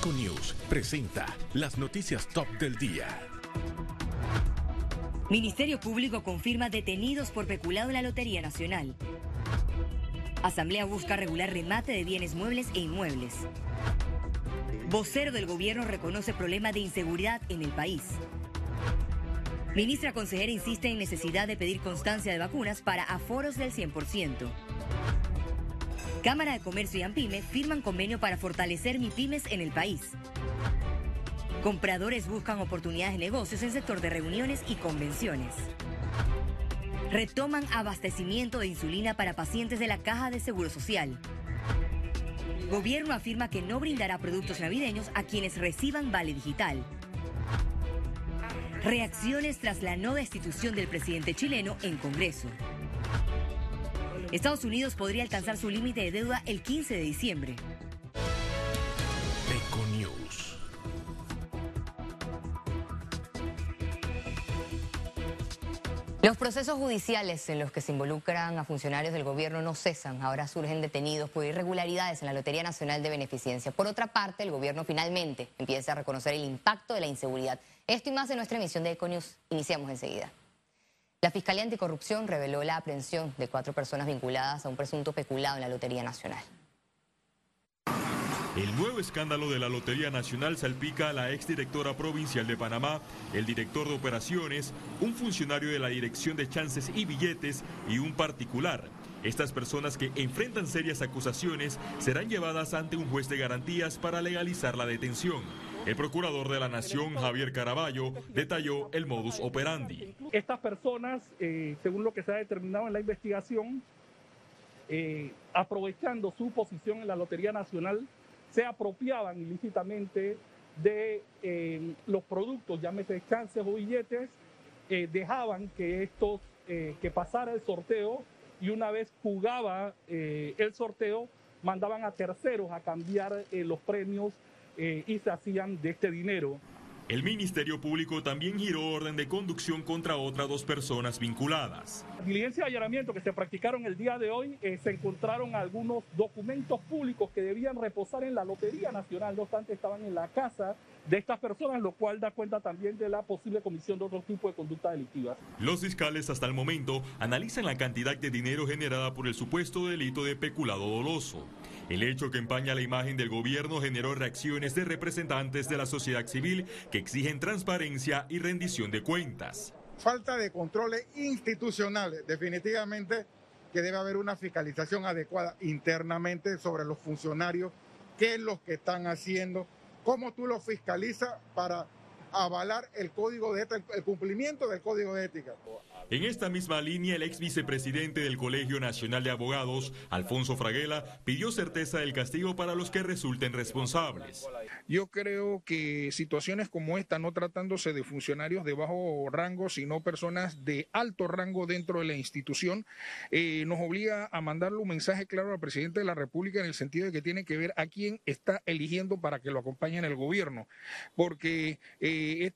Econews presenta las noticias top del día. Ministerio Público confirma detenidos por peculado en la Lotería Nacional. Asamblea busca regular remate de bienes muebles e inmuebles. Vocero del gobierno reconoce problema de inseguridad en el país. Ministra consejera insiste en necesidad de pedir constancia de vacunas para aforos del 100%. Cámara de Comercio y AMPIME firman convenio para fortalecer MIPIMES en el país. Compradores buscan oportunidades de negocios en sector de reuniones y convenciones. Retoman abastecimiento de insulina para pacientes de la Caja de Seguro Social. Gobierno afirma que no brindará productos navideños a quienes reciban vale digital. Reacciones tras la no destitución del presidente chileno en Congreso. Estados Unidos podría alcanzar su límite de deuda el 15 de diciembre. Econews. Los procesos judiciales en los que se involucran a funcionarios del gobierno no cesan. Ahora surgen detenidos por irregularidades en la Lotería Nacional de Beneficencia. Por otra parte, el gobierno finalmente empieza a reconocer el impacto de la inseguridad. Esto y más en nuestra emisión de Econews. Iniciamos enseguida. La Fiscalía Anticorrupción reveló la aprehensión de cuatro personas vinculadas a un presunto peculado en la Lotería Nacional. El nuevo escándalo de la Lotería Nacional salpica a la exdirectora provincial de Panamá, el director de operaciones, un funcionario de la Dirección de Chances y Billetes y un particular. Estas personas que enfrentan serias acusaciones serán llevadas ante un juez de garantías para legalizar la detención. El procurador de la Nación, Javier Caraballo, detalló el modus operandi. Estas personas, eh, según lo que se ha determinado en la investigación, eh, aprovechando su posición en la Lotería Nacional, se apropiaban ilícitamente de eh, los productos, llámese chances o billetes, dejaban que estos, que pasara el sorteo y una vez jugaba el sorteo, mandaban a terceros a cambiar los premios eh, y se hacían de este dinero. El Ministerio Público también giró orden de conducción contra otras dos personas vinculadas. En diligencia de allanamiento que se practicaron el día de hoy, eh, se encontraron algunos documentos públicos que debían reposar en la Lotería Nacional, no obstante estaban en la casa de estas personas, lo cual da cuenta también de la posible comisión de otro tipo de conducta delictiva. Los fiscales hasta el momento analizan la cantidad de dinero generada por el supuesto delito de peculado doloso. El hecho que empaña la imagen del gobierno generó reacciones de representantes de la sociedad civil que exigen transparencia y rendición de cuentas. Falta de controles institucionales, definitivamente que debe haber una fiscalización adecuada internamente sobre los funcionarios, qué es lo que están haciendo, cómo tú lo fiscalizas para avalar el código de el cumplimiento del código de ética. En esta misma línea, el ex vicepresidente del Colegio Nacional de Abogados, Alfonso Fraguela, pidió certeza del castigo para los que resulten responsables. Yo creo que situaciones como esta, no tratándose de funcionarios de bajo rango, sino personas de alto rango dentro de la institución, eh, nos obliga a mandarle un mensaje claro al presidente de la República en el sentido de que tiene que ver a quién está eligiendo para que lo acompañe en el gobierno. Porque eh,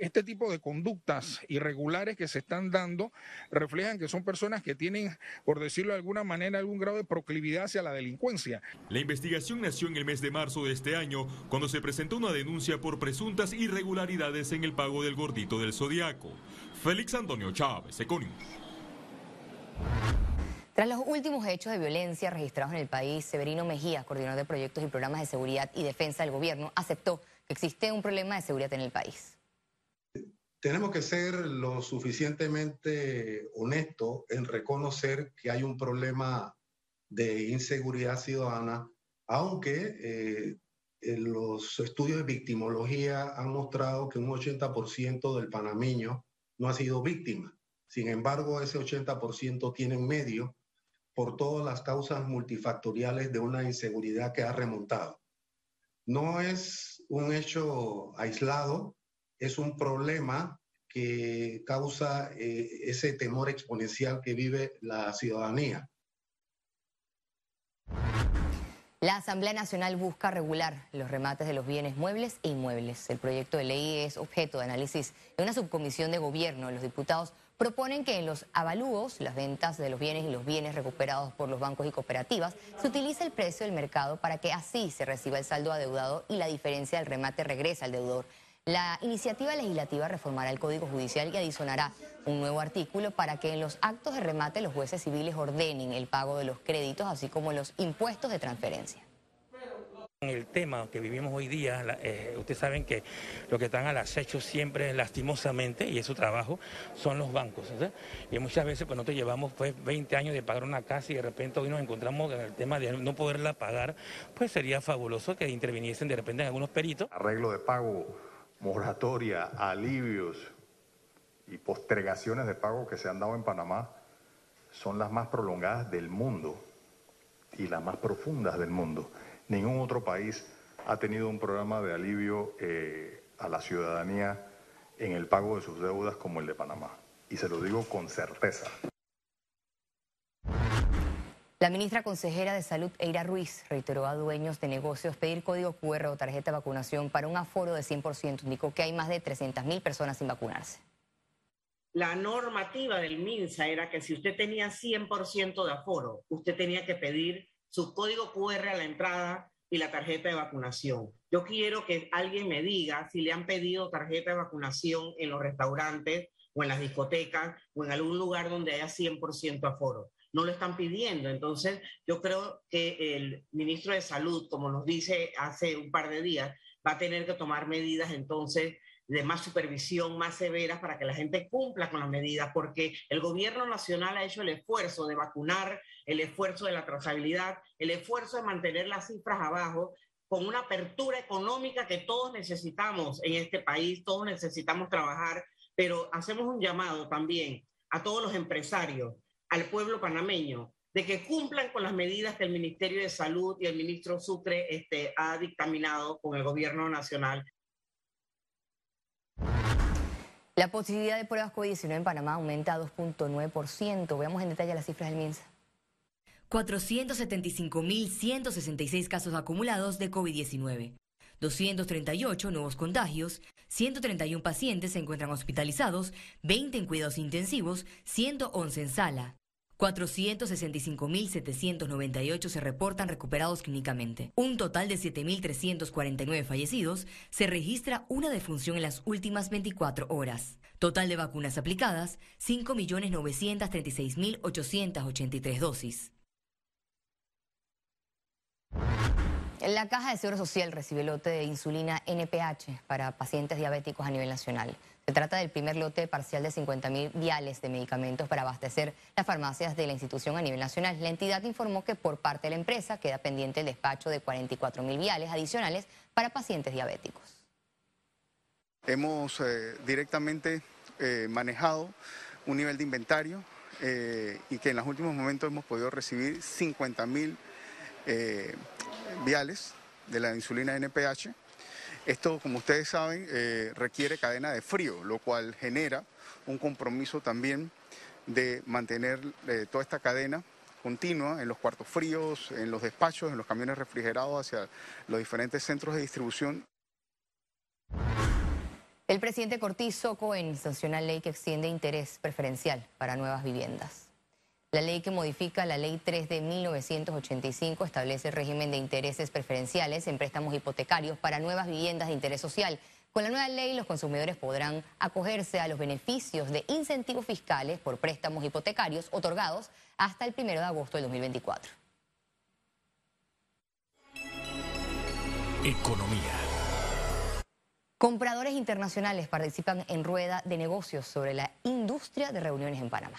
este tipo de conductas irregulares que se están dando reflejan que son personas que tienen, por decirlo de alguna manera, algún grado de proclividad hacia la delincuencia. La investigación nació en el mes de marzo de este año, cuando se presentó una denuncia por presuntas irregularidades en el pago del gordito del Zodiaco. Félix Antonio Chávez, Econius. Tras los últimos hechos de violencia registrados en el país, Severino Mejía, coordinador de proyectos y programas de seguridad y defensa del gobierno, aceptó que existe un problema de seguridad en el país tenemos que ser lo suficientemente honestos en reconocer que hay un problema de inseguridad ciudadana, aunque eh, los estudios de victimología han mostrado que un 80% del panameño no ha sido víctima. Sin embargo, ese 80% tiene un medio por todas las causas multifactoriales de una inseguridad que ha remontado. No es un hecho aislado, es un problema que causa eh, ese temor exponencial que vive la ciudadanía. La Asamblea Nacional busca regular los remates de los bienes muebles e inmuebles. El proyecto de ley es objeto de análisis de una subcomisión de gobierno. Los diputados proponen que en los avalúos, las ventas de los bienes y los bienes recuperados por los bancos y cooperativas, se utilice el precio del mercado para que así se reciba el saldo adeudado y la diferencia del remate regresa al deudor. La iniciativa legislativa reformará el Código Judicial y adicionará un nuevo artículo para que en los actos de remate los jueces civiles ordenen el pago de los créditos, así como los impuestos de transferencia. El tema que vivimos hoy día, eh, ustedes saben que lo que están al acecho siempre, lastimosamente, y es su trabajo, son los bancos. Y muchas veces cuando nosotros llevamos pues 20 años de pagar una casa y de repente hoy nos encontramos en el tema de no poderla pagar, pues sería fabuloso que interviniesen de repente en algunos peritos. Arreglo de pago moratoria, alivios y postergaciones de pago que se han dado en Panamá son las más prolongadas del mundo y las más profundas del mundo. Ningún otro país ha tenido un programa de alivio eh, a la ciudadanía en el pago de sus deudas como el de Panamá. Y se lo digo con certeza. La ministra consejera de Salud, Eira Ruiz, reiteró a dueños de negocios pedir código QR o tarjeta de vacunación para un aforo de 100%. Indicó que hay más de 300.000 personas sin vacunarse. La normativa del MINSA era que si usted tenía 100% de aforo, usted tenía que pedir su código QR a la entrada y la tarjeta de vacunación. Yo quiero que alguien me diga si le han pedido tarjeta de vacunación en los restaurantes o en las discotecas o en algún lugar donde haya 100% aforo no lo están pidiendo. Entonces, yo creo que el ministro de Salud, como nos dice hace un par de días, va a tener que tomar medidas entonces de más supervisión, más severas para que la gente cumpla con las medidas, porque el gobierno nacional ha hecho el esfuerzo de vacunar, el esfuerzo de la trazabilidad, el esfuerzo de mantener las cifras abajo, con una apertura económica que todos necesitamos en este país, todos necesitamos trabajar, pero hacemos un llamado también a todos los empresarios al pueblo panameño de que cumplan con las medidas que el Ministerio de Salud y el ministro Sucre este, ha dictaminado con el gobierno nacional. La posibilidad de pruebas COVID-19 en Panamá aumenta a 2.9%. Veamos en detalle las cifras del MINSA. 475.166 casos acumulados de COVID-19. 238 nuevos contagios, 131 pacientes se encuentran hospitalizados, 20 en cuidados intensivos, 111 en sala. 465.798 se reportan recuperados clínicamente. Un total de 7.349 fallecidos. Se registra una defunción en las últimas 24 horas. Total de vacunas aplicadas, 5.936.883 dosis. La Caja de Seguro Social recibe lote de insulina NPH para pacientes diabéticos a nivel nacional. Se trata del primer lote parcial de 50.000 viales de medicamentos para abastecer las farmacias de la institución a nivel nacional. La entidad informó que por parte de la empresa queda pendiente el despacho de 44.000 viales adicionales para pacientes diabéticos. Hemos eh, directamente eh, manejado un nivel de inventario eh, y que en los últimos momentos hemos podido recibir 50.000 viales de la insulina NPH. Esto, como ustedes saben, eh, requiere cadena de frío, lo cual genera un compromiso también de mantener eh, toda esta cadena continua en los cuartos fríos, en los despachos, en los camiones refrigerados hacia los diferentes centros de distribución. El presidente Cortizo Cohen sancionó ley que extiende interés preferencial para nuevas viviendas. La ley que modifica la Ley 3 de 1985 establece el régimen de intereses preferenciales en préstamos hipotecarios para nuevas viviendas de interés social. Con la nueva ley, los consumidores podrán acogerse a los beneficios de incentivos fiscales por préstamos hipotecarios otorgados hasta el 1 de agosto del 2024. Economía. Compradores internacionales participan en rueda de negocios sobre la industria de reuniones en Panamá.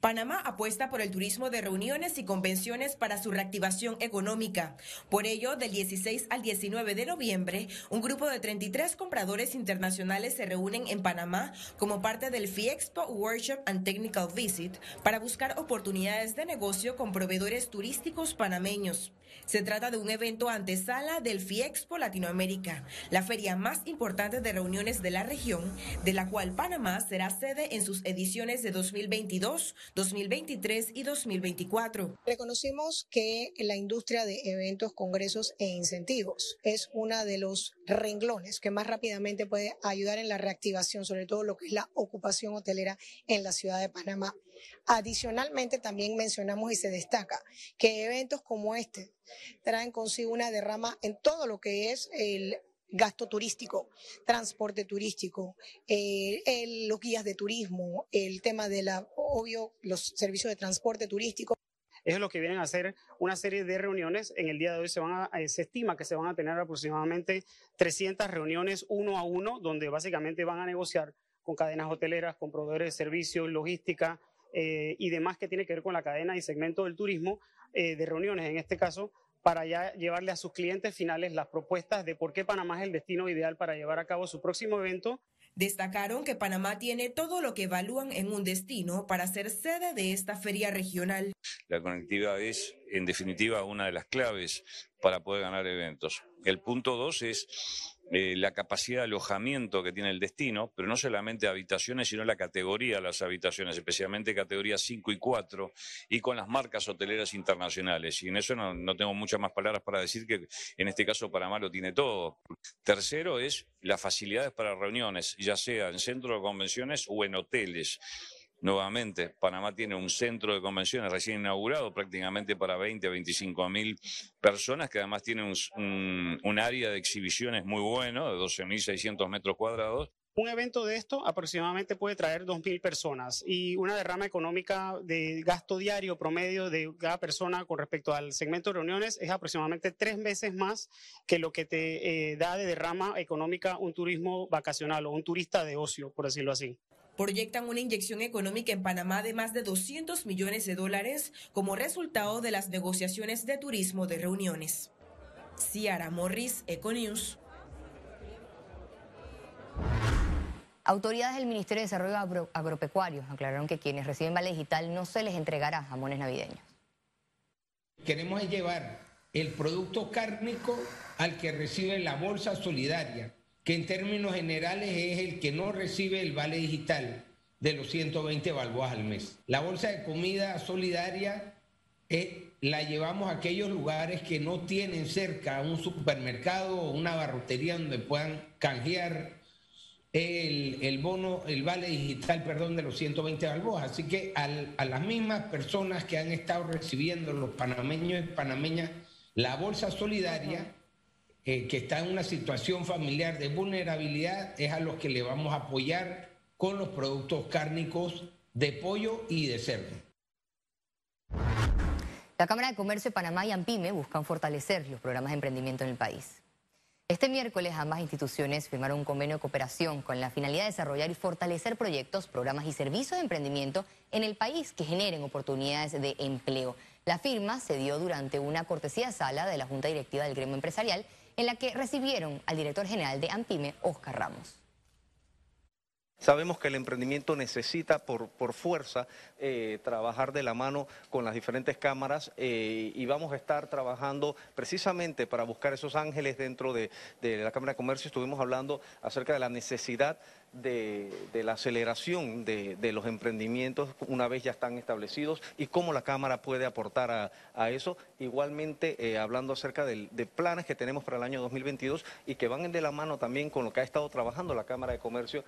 Panamá apuesta por el turismo de reuniones y convenciones para su reactivación económica. Por ello, del 16 al 19 de noviembre, un grupo de 33 compradores internacionales se reúnen en Panamá como parte del FIEXPO Workshop and Technical Visit para buscar oportunidades de negocio con proveedores turísticos panameños. Se trata de un evento antesala del FIEXPO Latinoamérica, la feria más importante de reuniones de la región, de la cual Panamá será sede en sus ediciones de 2022, 2023 y 2024. Reconocimos que la industria de eventos, congresos e incentivos es una de los renglones que más rápidamente puede ayudar en la reactivación, sobre todo lo que es la ocupación hotelera en la ciudad de Panamá. Adicionalmente, también mencionamos y se destaca que eventos como este traen consigo una derrama en todo lo que es el gasto turístico, transporte turístico, eh, los guías de turismo, el tema de la, obvio, los servicios de transporte turístico. Es lo que vienen a hacer una serie de reuniones. En el día de hoy se, van a, eh, se estima que se van a tener aproximadamente 300 reuniones uno a uno, donde básicamente van a negociar con cadenas hoteleras, con proveedores de servicios, logística eh, y demás que tiene que ver con la cadena y segmento del turismo, de reuniones en este caso, para ya llevarle a sus clientes finales las propuestas de por qué Panamá es el destino ideal para llevar a cabo su próximo evento. Destacaron que Panamá tiene todo lo que evalúan en un destino para ser sede de esta feria regional. La conectividad es, en definitiva, una de las claves para poder ganar eventos. El punto dos es eh, la capacidad de alojamiento que tiene el destino, pero no solamente habitaciones, sino la categoría de las habitaciones, especialmente categorías 5 y 4, y con las marcas hoteleras internacionales. Y en eso no, no tengo muchas más palabras para decir que en este caso Panamá lo tiene todo. Tercero es las facilidades para reuniones, ya sea en centros de convenciones o en hoteles. Nuevamente, Panamá tiene un centro de convenciones recién inaugurado prácticamente para 20 a 25 mil personas, que además tiene un, área de exhibiciones muy bueno, de 12.600 metros cuadrados. Un evento de esto aproximadamente puede traer 2.000 personas y una derrama económica de gasto diario promedio de cada persona con respecto al segmento de reuniones es aproximadamente tres veces más que lo que te eh, da de derrama económica un turismo vacacional o un turista de ocio, por decirlo así proyectan una inyección económica en Panamá de más de 200 millones de dólares como resultado de las negociaciones de turismo de reuniones. Ciara Morris, Econews. Autoridades del Ministerio de Desarrollo Agropecuario aclararon que quienes reciben vale digital no se les entregará jamones navideños. Queremos llevar el producto cárnico al que recibe la bolsa solidaria, que en términos generales es el que no recibe el vale digital de los 120 balboas al mes. La bolsa de comida solidaria eh, la llevamos a aquellos lugares que no tienen cerca un supermercado o una barrotería donde puedan canjear el, bono, el vale digital, perdón, de los 120 balboas. Así que a las mismas personas que han estado recibiendo los panameños y panameñas la bolsa solidaria, que está en una situación familiar de vulnerabilidad es a los que le vamos a apoyar con los productos cárnicos de pollo y de cerdo. La Cámara de Comercio de Panamá y AMPIME buscan fortalecer los programas de emprendimiento en el país. Este miércoles ambas instituciones firmaron un convenio de cooperación con la finalidad de desarrollar y fortalecer proyectos, programas y servicios de emprendimiento en el país que generen oportunidades de empleo. La firma se dio durante una cortesía sala de la Junta Directiva del Gremio Empresarial en la que recibieron al director general de Ampime, Oscar Ramos. Sabemos que el emprendimiento necesita por, por fuerza eh, trabajar de la mano con las diferentes cámaras eh, y vamos a estar trabajando precisamente para buscar esos ángeles dentro de, la Cámara de Comercio. Estuvimos hablando acerca de la necesidad de, la aceleración de, los emprendimientos una vez ya están establecidos y cómo la Cámara puede aportar a, eso. Igualmente eh, hablando acerca de planes que tenemos para el año 2022 y que van de la mano también con lo que ha estado trabajando la Cámara de Comercio.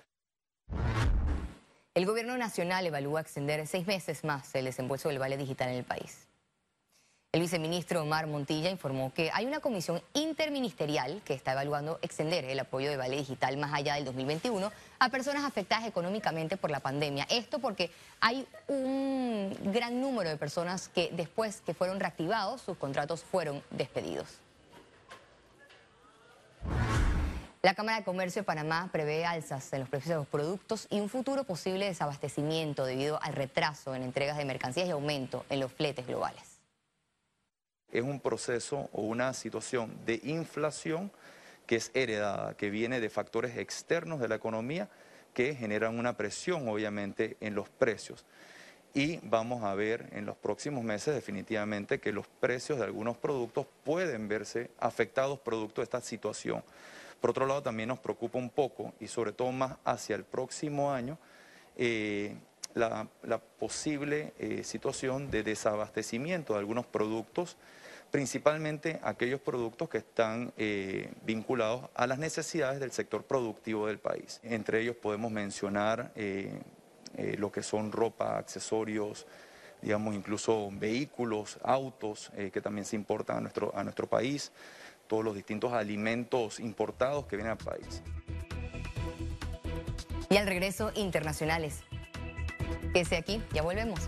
El gobierno nacional evalúa extender seis meses más el desembolso del vale digital en el país. El viceministro Omar Montilla informó que hay una comisión interministerial que está evaluando extender el apoyo de vale digital más allá del 2021 a personas afectadas económicamente por la pandemia. Esto porque hay un gran número de personas que después que fueron reactivados, sus contratos fueron despedidos. La Cámara de Comercio de Panamá prevé alzas en los precios de los productos y un futuro posible desabastecimiento debido al retraso en entregas de mercancías y aumento en los fletes globales. Es un proceso o una situación de inflación que es heredada, que viene de factores externos de la economía que generan una presión obviamente en los precios. Y vamos a ver en los próximos meses definitivamente que los precios de algunos productos pueden verse afectados producto de esta situación. Por otro lado, también nos preocupa un poco, y sobre todo más hacia el próximo año, eh, la, posible eh, situación de desabastecimiento de algunos productos, principalmente aquellos productos que están eh, vinculados a las necesidades del sector productivo del país. Entre ellos podemos mencionar lo que son ropa, accesorios, digamos incluso vehículos, autos que también se importan a nuestro, a nuestro país, todos los distintos alimentos importados que vienen al país. Y al regreso, internacionales. Que sea aquí, ya volvemos.